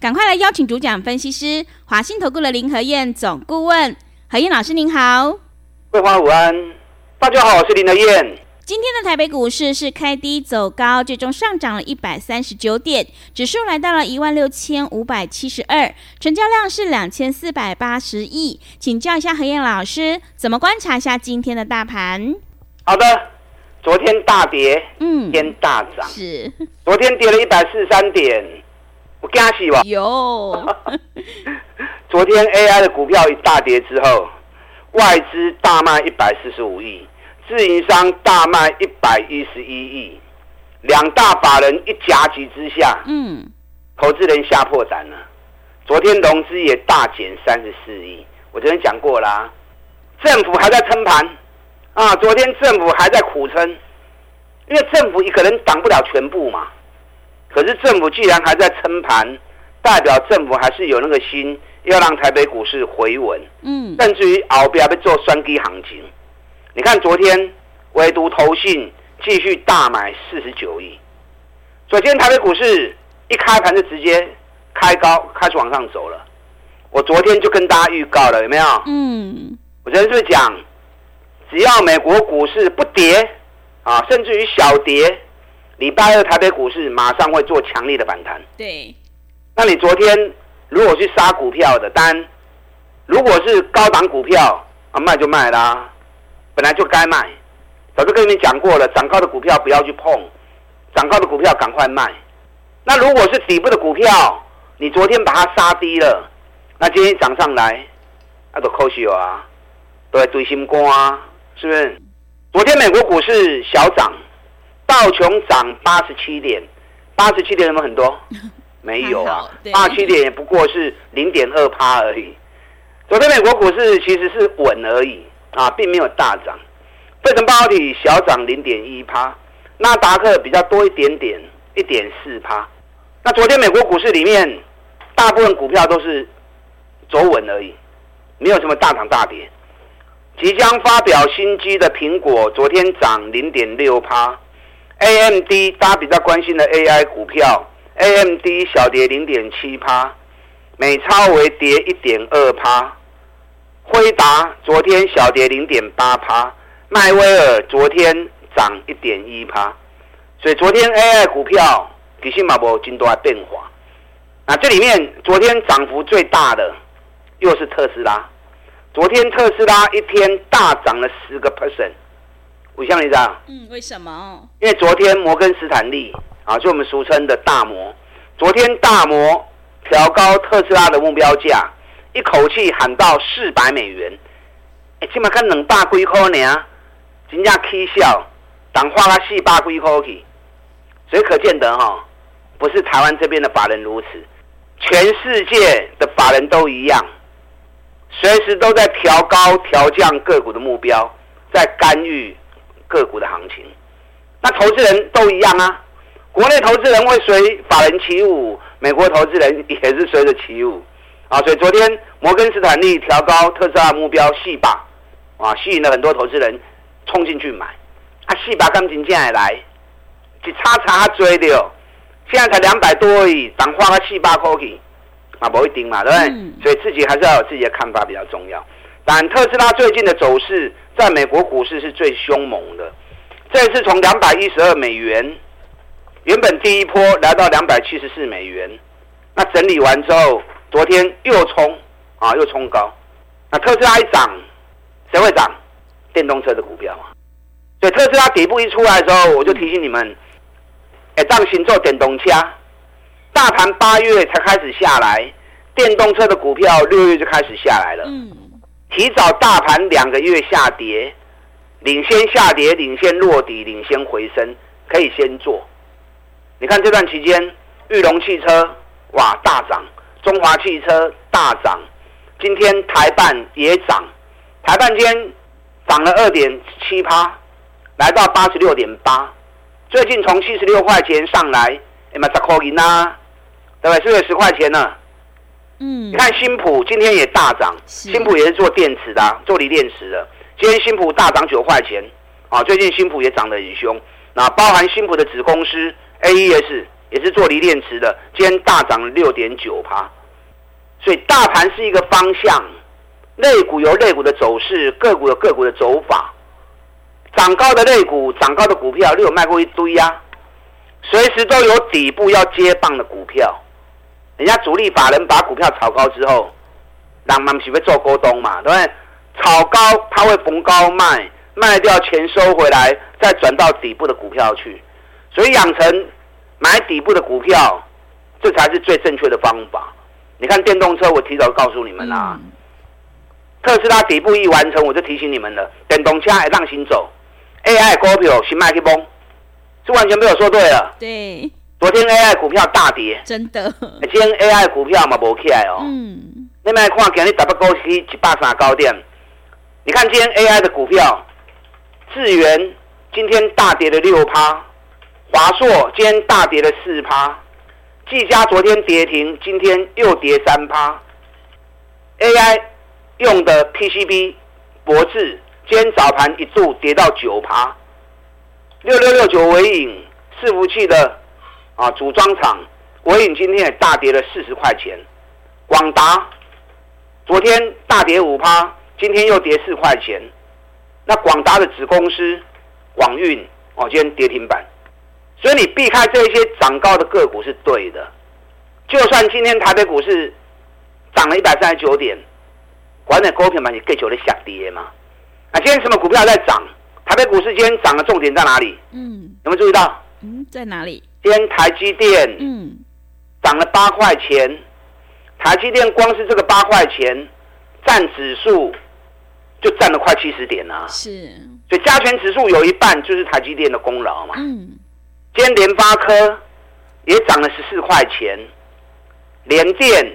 赶快来邀请主讲分析师华信投顾的林和燕总顾问，何燕老师您好。桂花午安，大家好，我是林和燕。今天的台北股市是开低走高，最终上涨了一百三十九点，指数来到了一万六千五百七十二，成交量是两千四百八十亿。请教一下何燕老师，怎么观察一下今天的大盘？好的，昨天大跌，嗯，今天大涨，是，昨天跌了一百四十三点。我惊死吧！有，昨天 AI 的股票一大跌之后，外资大卖一百四十五亿，自营商大卖一百一十一亿，两大法人一夹击之下，嗯，投资人吓破胆了。昨天融资也大减三十四亿，我昨天讲过啦、啊，政府还在撑盘啊，昨天政府还在苦撑，因为政府一个人挡不了全部嘛。可是政府既然还在撑盘，代表政府还是有那个心要让台北股市回稳，嗯，甚至于后边要做双低行情。你看昨天唯独投信继续大买四十九亿，昨天台北股市一开盘就直接开高，开始往上走了。我昨天就跟大家预告了，有没有？嗯，我昨天是讲，只要美国股市不跌啊，甚至于小跌。礼拜二台北股市马上会做强力的反弹。对，那你昨天如果去杀股票的单，如果是高档股票啊，卖就卖啦，本来就该卖。早就跟你们讲过了，涨高的股票不要去碰，涨高的股票赶快卖。那如果是底部的股票，你昨天把它杀低了，那今天涨上来，那都可惜啊，都在堆心肝啊，是不是？昨天美国股市小涨。道琼涨八十七点，八十七点有没有很多？没有啊，八十七点也不过是零点二趴而已。昨天美国股市其实是稳而已啊，并没有大涨。费城半导体小涨零点一趴，纳达克比较多一点点，一点四趴。那昨天美国股市里面，大部分股票都是走稳而已，没有什么大涨大跌。即将发表新机的苹果，昨天涨零点六趴。AMD 大家比较关心的 AI 股票，AMD 小跌零点七趴，美超微跌一点二趴，辉达昨天小跌零点八趴，迈威尔昨天涨一点一趴，所以昨天 AI 股票其实嘛无真大变化。那这里面昨天涨幅最大的又是特斯拉，昨天特斯拉一天大涨了十个 percent。我像你这样，嗯，为什么？因为昨天摩根斯坦利啊，就我们俗称的大摩，昨天大摩调高特斯拉的目标价，一口气喊到四百美元。哎，起码看两百几块呢，真正起笑，当花了四百几块去，所以可见得哈，不是台湾这边的法人如此，全世界的法人都一样，随时都在调高、调降个股的目标，在干预。个股的行情，那投资人都一样啊。国内投资人会随法人起舞，美国投资人也是随着起舞啊。所以昨天摩根斯坦利调高特斯拉目标细把，啊，吸引了很多投资人冲进去买。啊，四百刚进进来，一叉叉追的哦，现在才两百多而已，当花了七八块去，啊，不一定嘛，对不对？嗯、所以自己还是要有自己的看法比较重要。但特斯拉最近的走势，在美国股市是最凶猛的。这次从两百一十二美元，原本第一波来到两百七十四美元，那整理完之后，昨天又冲啊，又冲高。那特斯拉一涨，谁会涨？电动车的股票嘛。所以特斯拉底部一出来的时候，我就提醒你们，哎，当行做电动车，大盘八月才开始下来，电动车的股票六月就开始下来了。嗯。提早大盘两个月下跌，领先下跌，领先落底，领先回升，可以先做。你看这段期间，裕隆汽车哇大涨，中华汽车大涨，今天台半也涨，台半间涨了二点七趴，来到八十六点八。最近从七十六块钱上来，哎嘛十块银呐，对不对？是不是十块钱呢？嗯，你看新普今天也大涨，新普也是做电池的、啊，做锂电池的。今天新普大涨九块钱，啊，最近新普也涨得很凶。那包含新普的子公司 AES 也是做锂电池的，今天大涨六点九趴。所以大盘是一个方向，类股有类股的走势，个股有个股的走法。涨高的类股，涨高的股票，你有卖过一堆呀、啊。随时都有底部要接棒的股票，人家主力法人把股票炒高之后，人们是会做股东嘛，对不对？炒高他会逢高卖，卖掉钱收回来，再转到底部的股票去。所以养成买底部的股票，这才是最正确的方法。你看电动车，我提早告诉你们啦。嗯、特斯拉底部一完成，我就提醒你们了，电动车还让行走。AI 股票是卖去崩，是完全没有说对了。对，昨天 AI 股票大跌，真的。今天 AI 股票嘛没起来哦。嗯。你们来看，今日台北股市一百三高点，你看今天 AI 的股票，智源今天大跌了六趴，华硕今天大跌了四趴，技嘉昨天跌停，今天又跌三趴。AI 用的 PCB 博智。今天早盘一度跌到九趴，六六六九尾影伺服器的啊组装厂，国影今天也大跌了四十块钱。广达昨天大跌五趴，今天又跌四块钱。那广达的子公司广运哦，今天跌停板。所以你避开这些涨高的个股是对的。就算今天台北股市涨了一百三十九点，管你股票嘛，你更久的下跌嘛。啊，今天什么股票在涨？台北股市今天涨的重点在哪里？嗯，有没有注意到？嗯，在哪里？今天台积电嗯涨了八块钱，台积电光是这个八块钱占指数就占了快七十点啊。是，所以加权指数有一半就是台积电的功劳嘛。嗯，今天联发科也涨了十四块钱，联电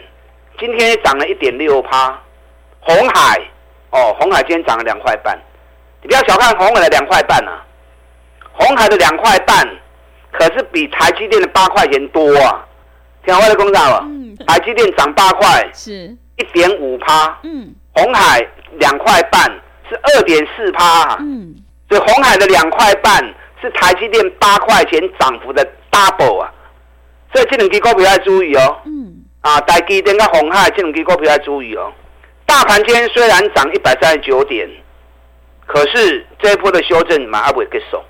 今天也涨了一点六趴，红海。哦，红海今天涨了两块半，你不要小看红海的两块半啊！红海的两块半可是比台积电的八块钱多啊！听我的公仔了，嗯、台积电涨八块，是。一点五趴，嗯，红海两块半是二点四趴，嗯，所以红海的两块半是台积电八块钱涨幅的 double 啊！所以这两支股票要注意哦，嗯，啊，台积电跟红海这两支股票要注意哦。大盘今天虽然涨一百三十九点，可是这一波的修正马上不会结束，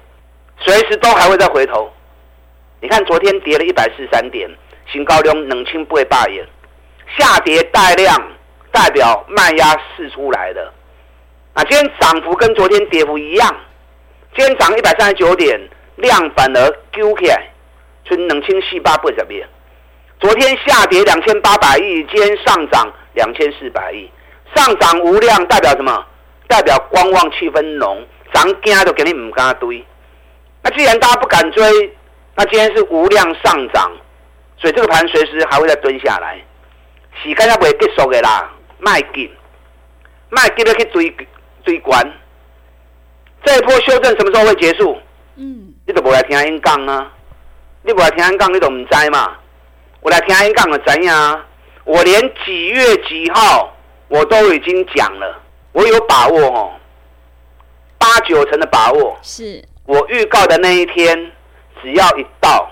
随时都还会再回头。你看昨天跌了一百四十三点，新高量冷清不会罢演，下跌带量代表卖压释出来的。啊，今天涨幅跟昨天跌幅一样，今天涨一百三十九点，量反而揪起来，就冷清细八不怎么样。昨天下跌两千八百亿，今天上涨两千四百亿。上涨无量代表什么？代表观望气氛浓，涨惊都给你唔敢追。那既然大家不敢追，那今天是无量上涨，所以这个盘随时还会再蹲下来。时间也不会结束的啦，卖紧，卖紧要去追追关。这一波修正什么时候会结束？嗯，你都不来听演讲啊？你不来听演讲，你都唔知嘛？我来听演讲就知呀。我连几月几号？我都已经讲了，我有把握哦，八九成的把握。是我预告的那一天，只要一到，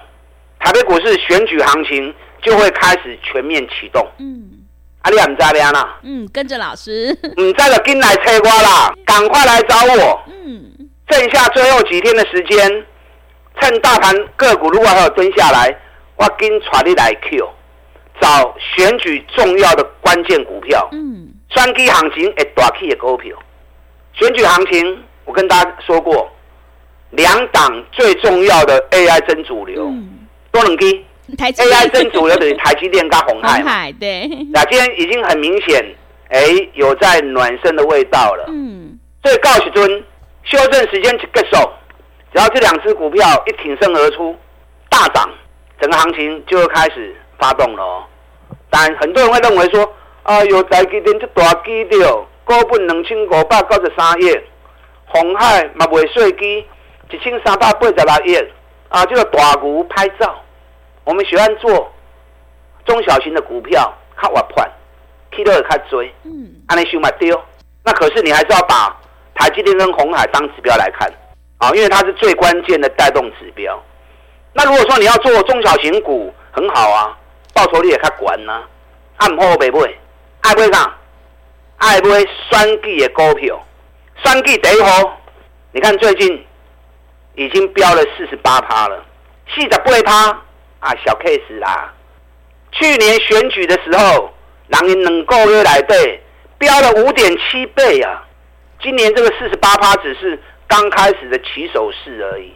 台北股市选举行情就会开始全面启动。嗯，阿里唔在边啦？嗯，跟着老师。唔在了，跟来催瓜啦，赶快来找我。嗯，剩下最后几天的时间，趁大盘个股如果还有蹲下来，我跟传你来 Q。找选举重要的关键股票，嗯，双基行情会，大 K 的股票，选举行情我跟大家说过，两档最重要的 AI 真主流，多能基，AI 真主流等于台积电跟鸿海，鸿海对，那今天已经很明显，哎、欸，有在暖身的味道了，嗯，所以告诉尊，修正时间结束，只要这两只股票一挺身而出，大涨，整个行情就会开始发动了哦。但很多人会认为说，啊，有台积电这大机了，股本两千五百九十三亿，鸿海嘛未税基一千三百八十六亿，啊，这个大牛拍照。我们喜欢做中小型的股票，较活泼，去到也较追，嗯，安尼想嘛对。那可是你还是要把台积电跟红海当指标来看，啊，因为它是最关键的带动指标。那如果说你要做中小型股，很好啊，报酬率也较悬呐，按好买买，爱买啥？爱买选举的股票，选举第一号，你看最近已经飙了四十八趴了，四十八趴啊，小 case 啦。去年选举的时候，人因两个月来对飙了五点七倍啊，今年这个四十八趴只是刚开始的起手式而已。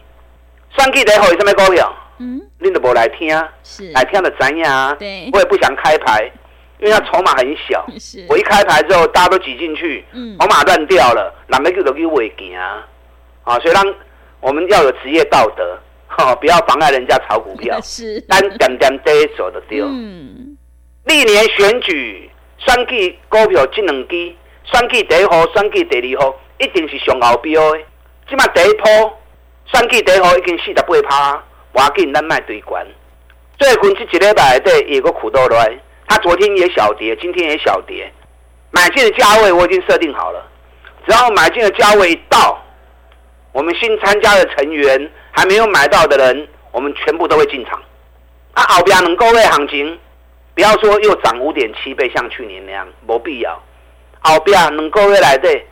算计得好有什么股票？嗯，你都不来听，是来听的怎样？对，我也不想开牌，因为它筹码很小。是，我一开牌之后，大家都挤进去，嗯，筹码乱掉了，哪没个都给违建啊？啊，所以让我们要有职业道德，哈，不要妨碍人家炒股票。是，单点点对手的丢。嗯，历年选举选举股票这两支，选举第一号，选举第二号，一定是上后标的。起码第一波。选举第一号已经四十八趴，我要给你咱卖对关。最近这几礼拜对有个苦豆来，他昨天也小跌，今天也小跌。买进的价位我已经设定好了，只要买进的价位一到，我们新参加的成员还没有买到的人，我们全部都会进场。啊，后边能够位行情，不要说又涨五点七倍，像去年那样，没必要。后边能够位来对，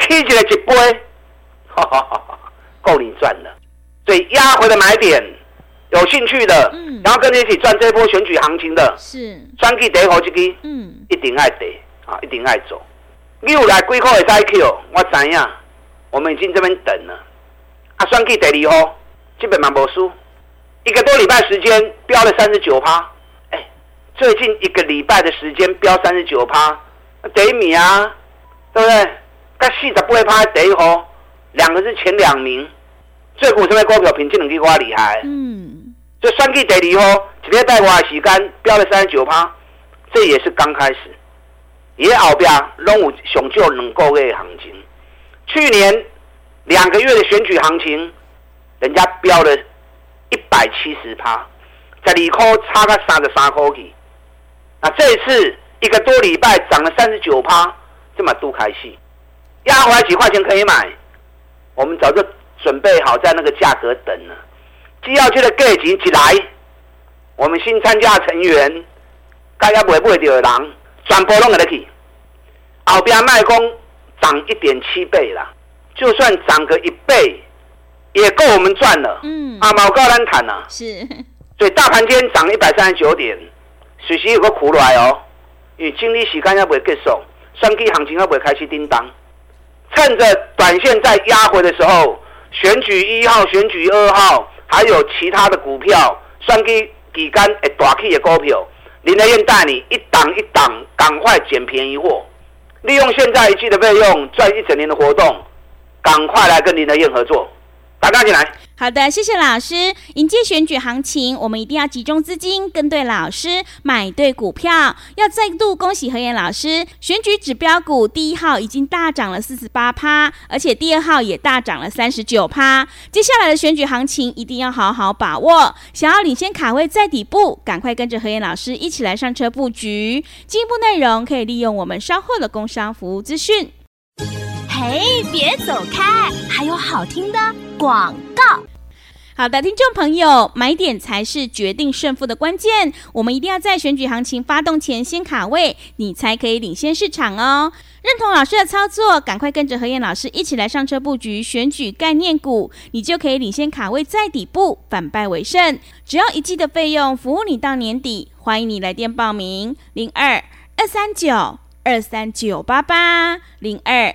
起起来一杯，哈哈哈哈。够你赚了，所以压回的买点，有兴趣的，嗯，然后跟你一起赚这波选举行情的，是，选举第一号这支，嗯，一定爱得啊，一定爱走。你有来几块的再 Q，我知影，我们已经这边等了。啊，算计第二号，基本上无输，一个多礼拜时间飙了三十九趴，哎，最近一个礼拜的时间飙三十九趴，第一名啊，对不对？甲四十八趴第一号。两个是前两名，最股什么股票品质能力瓜厉害？嗯，就算计第二号，直接带我时间飙了三十九趴，这也是刚开始。也后边拢有上少两个月行情，去年两个月的选举行情，人家飙了一百七十趴，在二块差个三十三块去。那这一次一个多礼拜涨了三十九趴，这么多开戏，压回来几块钱可以买。我们早就准备好在那个价格等了，只要这个价钱一来，我们新参加的成员，该要不会不会的人，全部拢给他去。后边卖空涨一点七倍了，就算涨个一倍，也够我们赚了。嗯，啊，毛高单谈呐。是。所以大盘今天涨一百三十九点，水时有个苦来哦，因为经理时间要不会结束，选举行情要不会开始叮当。趁着短线在压回的时候，选举一号、选举二号，还有其他的股票，算给底干会大起的股票，林德燕带你一档一档赶快捡便宜货，利用现在一季的费用赚一整年的活动，赶快来跟林德燕合作。打大进来。好的，谢谢老师。迎接选举行情，我们一定要集中资金，跟对老师，买对股票。要再度恭喜何燕老师，选举指标股第一号已经大涨了四十八趴，而且第二号也大涨了三十九趴。接下来的选举行情一定要好好把握。想要领先卡位在底部，赶快跟着何燕老师一起来上车布局。进一步内容可以利用我们稍后的工商服务资讯。嘿，别走开，还有好听的广告。好的，听众朋友，买点才是决定胜负的关键。我们一定要在选举行情发动前先卡位，你才可以领先市场哦。认同老师的操作，赶快跟着何燕老师一起来上车布局选举概念股，你就可以领先卡位在底部，反败为胜。只要一季的费用，服务你到年底。欢迎你来电报名：零二二三九二三九八八零二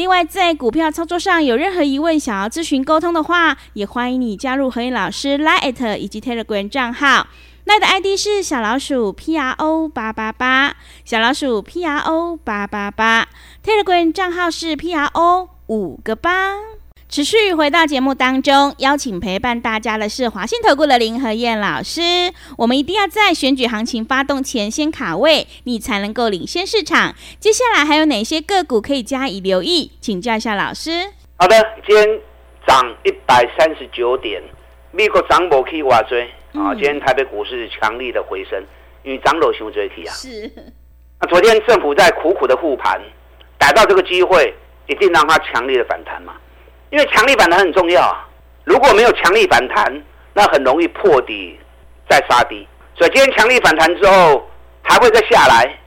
另外，在股票操作上有任何疑问，想要咨询沟通的话，也欢迎你加入何燕老师 Line 以及 Telegram 账号。Line 的 ID 是小老鼠 P R O 八八八，小老鼠 P R O 八八八。Telegram 账号是 P R O 五个八。持续回到节目当中，邀请陪伴大家的是华信投顾的林和燕老师。我们一定要在选举行情发动前先卡位，你才能够领先市场。接下来还有哪些个股可以加以留意？请教一下老师。好的，今天涨一百三十九点，美国涨不去挖追啊。今天台北股市强力的回升，因为涨楼熊追起啊。是。那昨天政府在苦苦的护盘，逮到这个机会，一定让它强烈的反弹嘛。因为强力反弹很重要啊！如果没有强力反弹，那很容易破底再杀低。所以今天强力反弹之后，还会再下来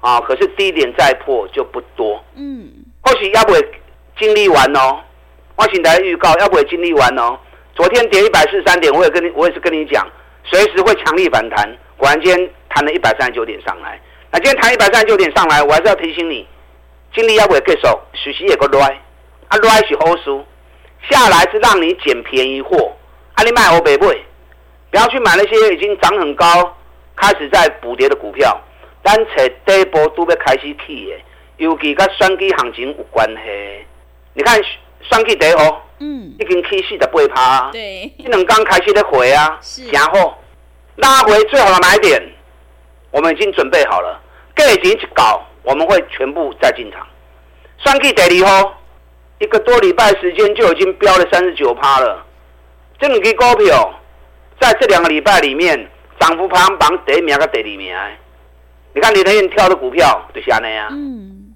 啊！可是低点再破就不多。嗯，或许要不会经历完哦。我请大家预告要不会经历完哦。昨天跌一百四十三点，我也跟你，我也是跟你讲，随时会强力反弹。果然今天弹了一百三十九点上来。那今天弹一百三十九点上来，我还是要提醒你，经历要不会结束，随时也个来，啊来是好事。下来是让你捡便宜货，啊，你卖欧北贝，不要去买那些已经涨很高、开始在补跌的股票。单扯第一波都要开始起的，尤其跟选举行情有关系。你看选举第一波，嗯，已经起四十八趴，对，这两刚开始的回啊，然后拉回最好的买点，我们已经准备好了，价钱一搞，我们会全部再进场。选举第二波。一个多礼拜时间就已经飙了三十九趴了，这两支股票在这两个礼拜里面涨幅排行榜第一名跟第二名。你看林德燕挑的股票就是这样啊。嗯。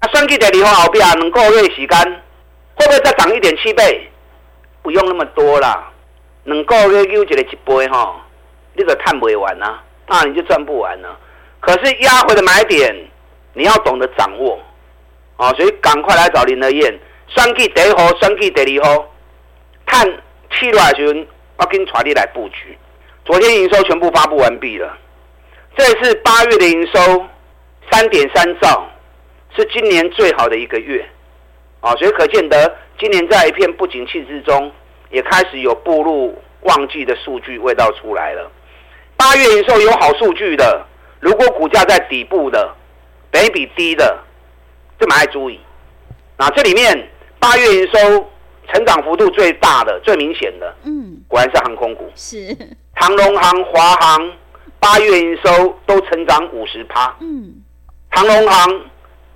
啊，算计第二号后边两个月时间会不会再涨一点七倍？不用那么多啦，两个月又一个一倍哈，你就赚不完呐，那你就赚不完了。可是压回的买点你要懂得掌握啊，所以赶快来找林德燕。选举第一号，选举第二号，看七月的时候，我跟传你来布局。昨天营收全部发布完毕了，这是八月的营收三点三兆，是今年最好的一个月啊！所以可见得今年在一片不景气之中，也开始有步入旺季的数据味道出来了。八月营收有好数据的，如果股价在底部的，本益比低的，就蛮爱注意。那这里面。八月营收成长幅度最大的、最明显的，嗯，果然是航空股，是。长荣航、华航，八月营收都成长五十趴，嗯，长荣航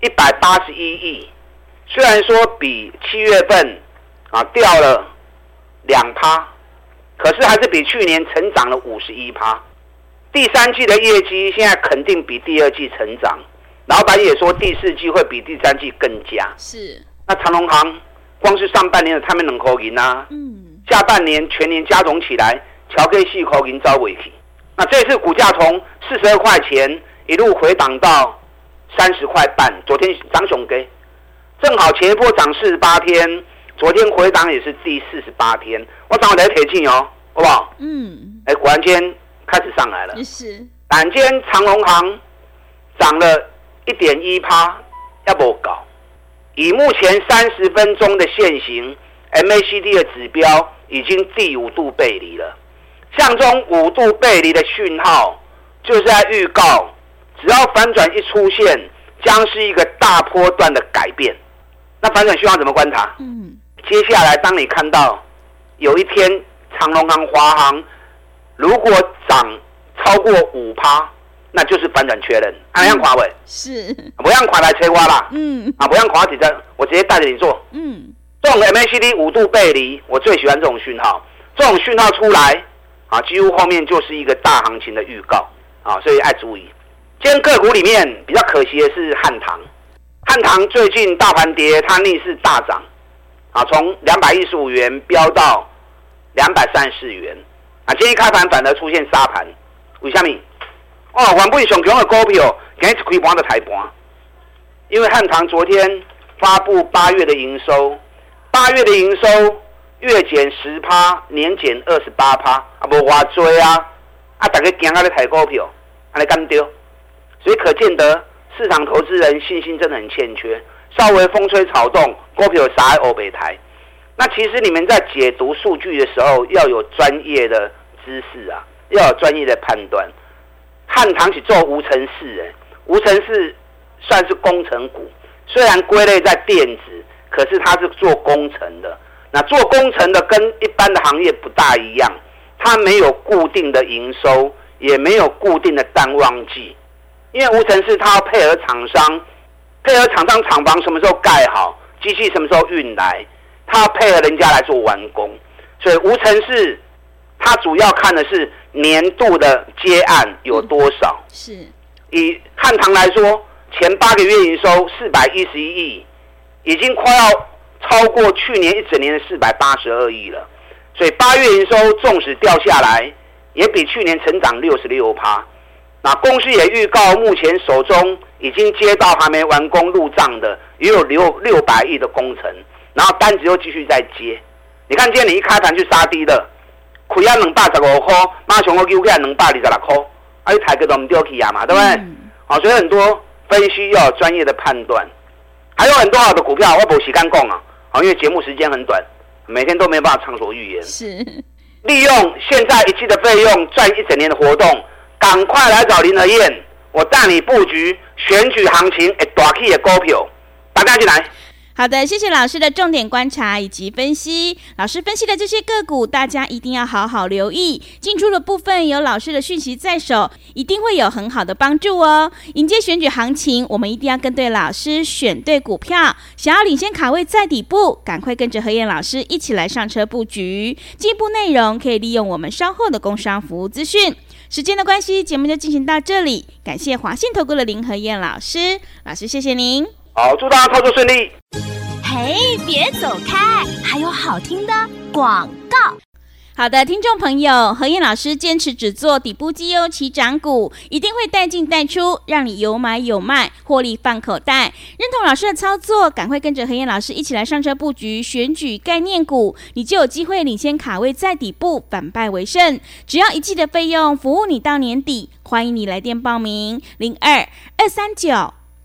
一百八十一亿，虽然说比七月份啊掉了两趴，可是还是比去年成长了五十一趴。第三季的业绩现在肯定比第二季成长，老板也说第四季会比第三季更佳，是。那长隆行光是上半年的他们能扣银啊，嗯，下半年全年加总起来，乔克系扣银遭尾期。那这次股价从四十二块钱一路回档到三十块半，昨天涨熊给，正好前一波涨四十八天，昨天回档也是第四十八天，我涨我来铁气哦，好不好？嗯，哎，果然间开始上来了，是。但今天长隆行涨了一点一趴，要不搞？以目前三十分钟的线型，MACD 的指标已经第五度背离了。像这种五度背离的讯号，就是在预告，只要反转一出现，将是一个大波段的改变。那反转讯号怎么观察？嗯，接下来当你看到有一天长隆行、华航如果涨超过五趴。那就是反转确认，啊，样跨位是，不让垮来催瓜啦，嗯，啊，不让垮几针，我直接带着你做，嗯，这种 MACD 五度背离，我最喜欢这种讯号，这种讯号出来，啊，几乎后面就是一个大行情的预告，啊，所以爱注意。今天个股里面比较可惜的是汉唐，汉唐最近大盘跌，它逆势大涨，啊，从两百一十五元飙到两百三十四元，啊，今天一开盘反而出现杀盘，为什么？哦，原本上强的股票，今日开盘就抬盘，因为汉唐昨天发布八月的营收，八月的营收月减十趴，年减二十八趴，啊，无偌多啊，啊，大家惊啊咧抬股票，啊，你敢丢？所以可见得市场投资人信心真的很欠缺，稍微风吹草动，股票杀欧北台。那其实你们在解读数据的时候，要有专业的知识啊，要有专业的判断。汉唐是做无尘室，哎，无尘室算是工程股，虽然归类在电子，可是它是做工程的。那做工程的跟一般的行业不大一样，它没有固定的营收，也没有固定的淡旺季，因为无尘室它要配合厂商，配合厂商厂房什么时候盖好，机器什么时候运来。它要配合人家来做完工，所以无尘室，他主要看的是年度的接案有多少。是，以汉唐来说，前八个月营收四百一十一亿，已经快要超过去年一整年的四百八十二亿了。所以八月营收纵使掉下来，也比去年成长六十六趴。那公司也预告，目前手中已经接到还没完工入账的，也有六六百亿的工程。然后单子又继续在接，你看今天你一开盘去杀低的，亏啊两百十五块，马上我丢给两百二十六块，啊，一抬个都唔掉起啊嘛，对不对？好、嗯，所以很多分析要有专业的判断，还有很多好的股票，我没时间讲啊，好，因为节目时间很短，每天都没办法畅所欲言。是，利用现在一期的费用赚一整年的活动，赶快来找林和燕，我带你布局选举行情诶大起的股票，大家进来。好的，谢谢老师的重点观察以及分析。老师分析的这些个股，大家一定要好好留意。进出的部分有老师的讯息在手，一定会有很好的帮助哦。迎接选举行情，我们一定要跟对老师，选对股票。想要领先卡位在底部，赶快跟着何燕老师一起来上车布局。进一步内容可以利用我们稍后的工商服务资讯。时间的关系，节目就进行到这里。感谢华信投顾的林和燕老师，老师谢谢您。好，祝大家操作顺利。嘿，别走开，还有好听的广告。好的，听众朋友，何燕老师坚持只做底部绩优起涨股，一定会带进带出，让你有买有卖，获利放口袋。认同老师的操作，赶快跟着何燕老师一起来上车布局选举概念股，你就有机会领先卡位在底部，反败为胜。只要一季的费用，服务你到年底。欢迎你来电报名：零二二三九。